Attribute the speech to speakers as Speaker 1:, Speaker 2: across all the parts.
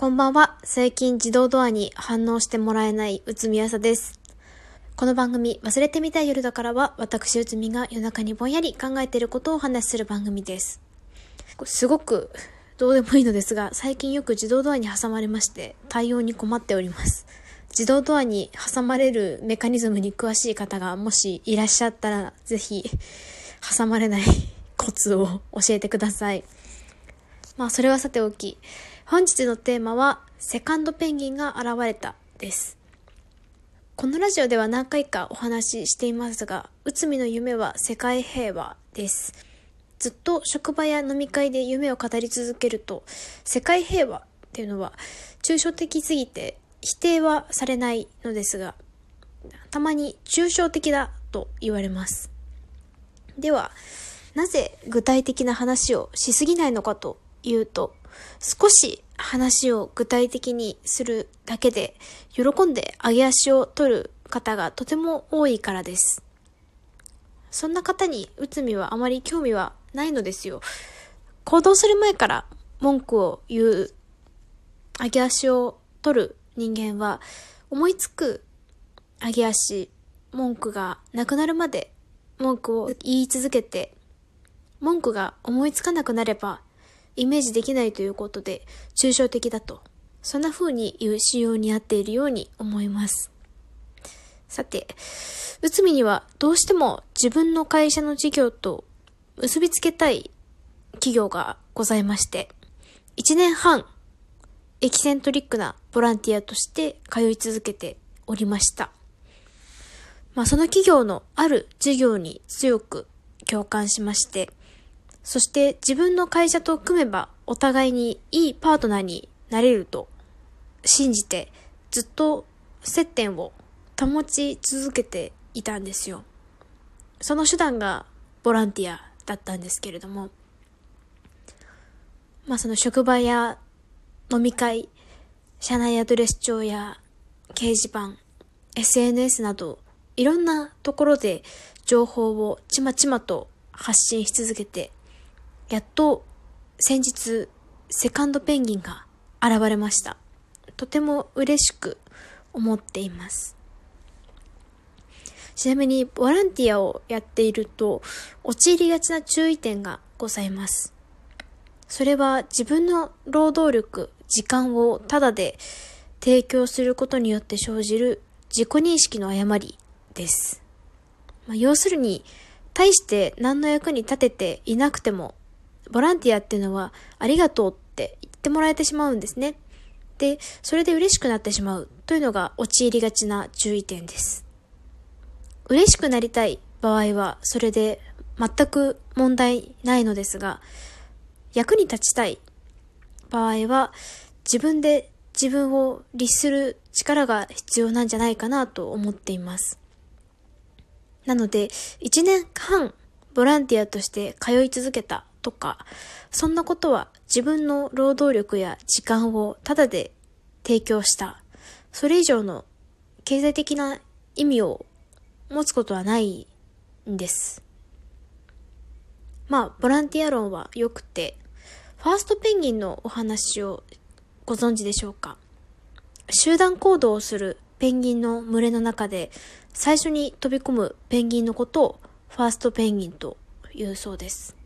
Speaker 1: こんばんは。最近自動ドアに反応してもらえない内海朝です。この番組、忘れてみたい夜だからは、私内海が夜中にぼんやり考えていることをお話しする番組です。すごくどうでもいいのですが、最近よく自動ドアに挟まれまして、対応に困っております。自動ドアに挟まれるメカニズムに詳しい方がもしいらっしゃったら、ぜひ、挟まれないコツを教えてください。まあ、それはさておき、本日のテーマは、セカンドペンギンが現れたです。このラジオでは何回かお話ししていますが、内海の夢は世界平和です。ずっと職場や飲み会で夢を語り続けると、世界平和っていうのは抽象的すぎて否定はされないのですが、たまに抽象的だと言われます。では、なぜ具体的な話をしすぎないのかというと、少し話を具体的にするだけで、喜んで上げ足を取る方がとても多いからです。そんな方に内海はあまり興味はないのですよ。行動する前から文句を言う、上げ足を取る人間は、思いつく上げ足、文句がなくなるまで文句を言い続けて、文句が思いつかなくなれば、イメージできないということで、抽象的だと。そんな風に言う仕様に合っているように思います。さて、内海にはどうしても自分の会社の事業と結びつけたい企業がございまして、1年半、エキセントリックなボランティアとして通い続けておりました。まあその企業のある事業に強く共感しまして、そして自分の会社と組めばお互いにいいパートナーになれると信じてずっと接点を保ち続けていたんですよ。その手段がボランティアだったんですけれども、まあその職場や飲み会、社内アドレス帳や掲示板、SNS などいろんなところで情報をちまちまと発信し続けてやっと先日セカンドペンギンが現れました。とても嬉しく思っています。ちなみにボランティアをやっていると陥りがちな注意点がございます。それは自分の労働力、時間をタダで提供することによって生じる自己認識の誤りです。まあ、要するに、大して何の役に立てていなくてもボランティアっていうのはありがとうって言ってもらえてしまうんですね。で、それで嬉しくなってしまうというのが陥りがちな注意点です。嬉しくなりたい場合はそれで全く問題ないのですが、役に立ちたい場合は自分で自分を律する力が必要なんじゃないかなと思っています。なので、1年半ボランティアとして通い続けたとか、そんなことは自分の労働力や時間をタダで提供した。それ以上の経済的な意味を持つことはないんです。まあ、ボランティア論は良くて、ファーストペンギンのお話をご存知でしょうか集団行動をするペンギンの群れの中で最初に飛び込むペンギンのことをファーストペンギンというそうです。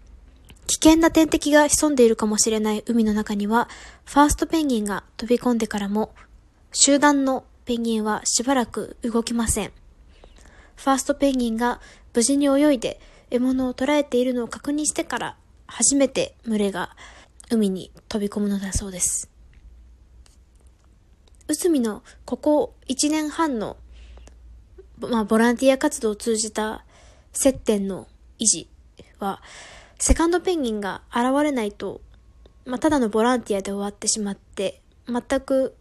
Speaker 1: 危険な天敵が潜んでいるかもしれない海の中には、ファーストペンギンが飛び込んでからも、集団のペンギンはしばらく動きません。ファーストペンギンが無事に泳いで獲物を捕らえているのを確認してから、初めて群れが海に飛び込むのだそうです。内海のここ1年半の、まあ、ボランティア活動を通じた接点の維持は、セカンドペンギンが現れないと、まあ、ただのボランティアで終わってしまって、全く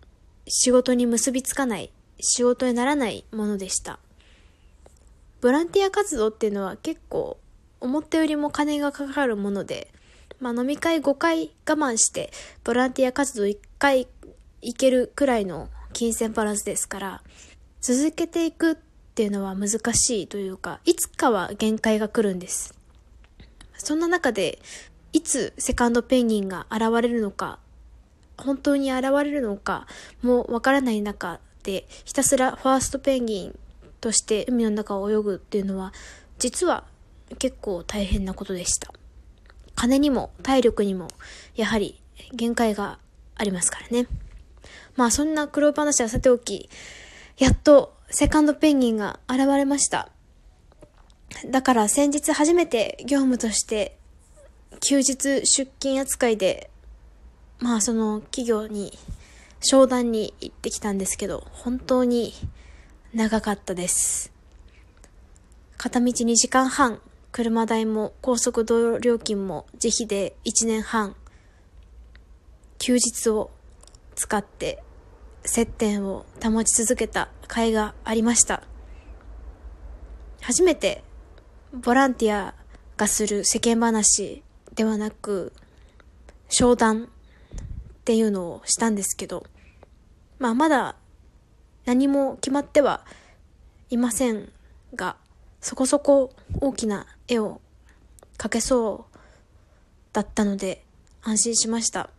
Speaker 1: 仕事に結びつかない、仕事にならないものでした。ボランティア活動っていうのは結構思ったよりも金がかかるもので、まあ、飲み会5回我慢してボランティア活動1回行けるくらいの金銭バランスですから、続けていくっていうのは難しいというか、いつかは限界が来るんです。そんな中で、いつセカンドペンギンが現れるのか、本当に現れるのかもわからない中で、ひたすらファーストペンギンとして海の中を泳ぐっていうのは、実は結構大変なことでした。金にも体力にも、やはり限界がありますからね。まあそんな苦労話はさておき、やっとセカンドペンギンが現れました。だから先日初めて業務として休日出勤扱いで、まあその企業に商談に行ってきたんですけど、本当に長かったです。片道2時間半、車代も高速道路料金も自費で1年半、休日を使って接点を保ち続けた甲斐がありました。初めてボランティアがする世間話ではなく、商談っていうのをしたんですけど、まあまだ何も決まってはいませんが、そこそこ大きな絵を描けそうだったので安心しました。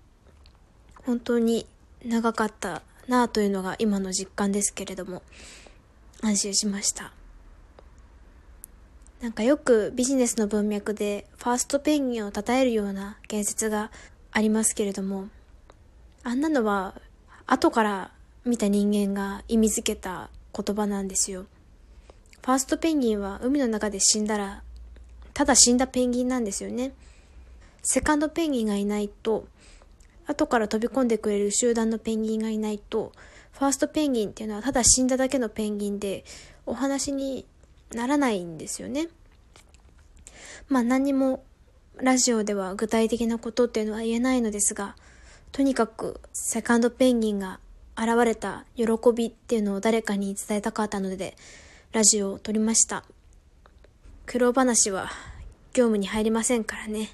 Speaker 1: 本当に長かったなというのが今の実感ですけれども、安心しました。なんかよくビジネスの文脈でファーストペンギンを称えるような言説がありますけれども、あんなのは後から見た人間が意味づけた言葉なんですよ。ファーストペンギンは海の中で死んだら、ただ死んだペンギンなんですよね。セカンドペンギンがいないと、後から飛び込んでくれる集団のペンギンがいないと、ファーストペンギンっていうのはただ死んだだけのペンギンで、お話にならないんですよね。まあ何もラジオでは具体的なことっていうのは言えないのですが、とにかくセカンドペンギンが現れた喜びっていうのを誰かに伝えたかったので、ラジオを撮りました。苦労話は業務に入りませんからね。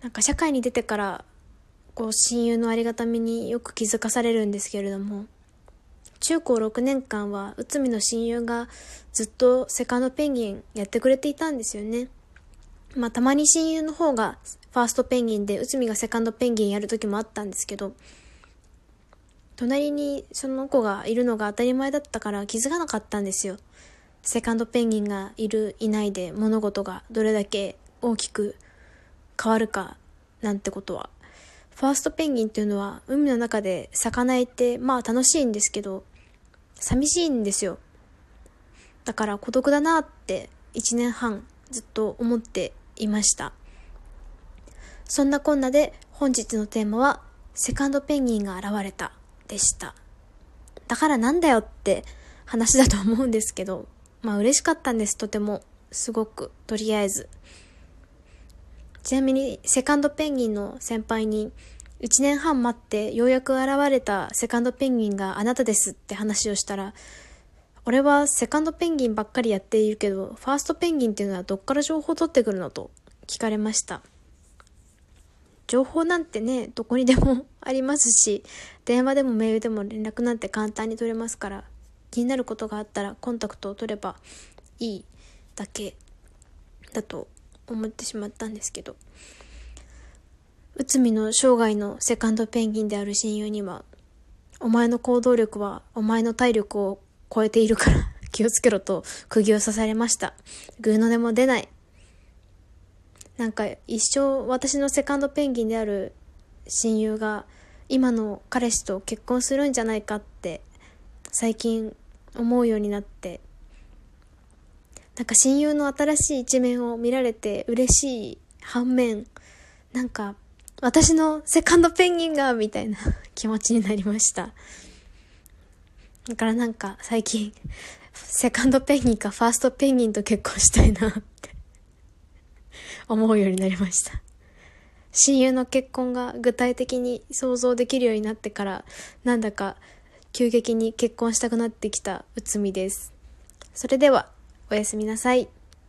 Speaker 1: なんか社会に出てからこう親友のありがたみによく気づかされるんですけれども、中高6年間は内海の親友がずっとセカンドペンギンやってくれていたんですよね。まあたまに親友の方がファーストペンギンで内海がセカンドペンギンやる時もあったんですけど、隣にその子がいるのが当たり前だったから気づかなかったんですよ。セカンドペンギンがいるいないで物事がどれだけ大きく変わるかなんてことは。ファーストペンギンっていうのは海の中で魚いてまあ楽しいんですけど寂しいんですよ。だから孤独だなって1年半ずっと思っていました。そんなこんなで本日のテーマはセカンドペンギンが現れたでした。だからなんだよって話だと思うんですけど、まあ嬉しかったんです、とても。すごく、とりあえず。ちなみに、セカンドペンギンの先輩に、1年半待ってようやく現れたセカンドペンギンがあなたですって話をしたら、俺はセカンドペンギンばっかりやっているけど、ファーストペンギンっていうのはどっから情報取ってくるのと聞かれました。情報なんてね、どこにでもありますし、電話でもメールでも連絡なんて簡単に取れますから、気になることがあったらコンタクトを取ればいいだけだと思ってしまったんですけど、内海の生涯のセカンドペンギンである親友には、お前の行動力はお前の体力を超えているから 気をつけろと釘を刺されました。ぐうの音も出ない。なんか一生私のセカンドペンギンである親友が今の彼氏と結婚するんじゃないかって最近思うようになってなんか親友の新しい一面を見られて嬉しい反面なんか私のセカンドペンギンがみたいな 気持ちになりましただからなんか最近セカンドペンギンかファーストペンギンと結婚したいなって 思うようになりました。親友の結婚が具体的に想像できるようになってから、なんだか急激に結婚したくなってきた内海です。それでは、おやすみなさい。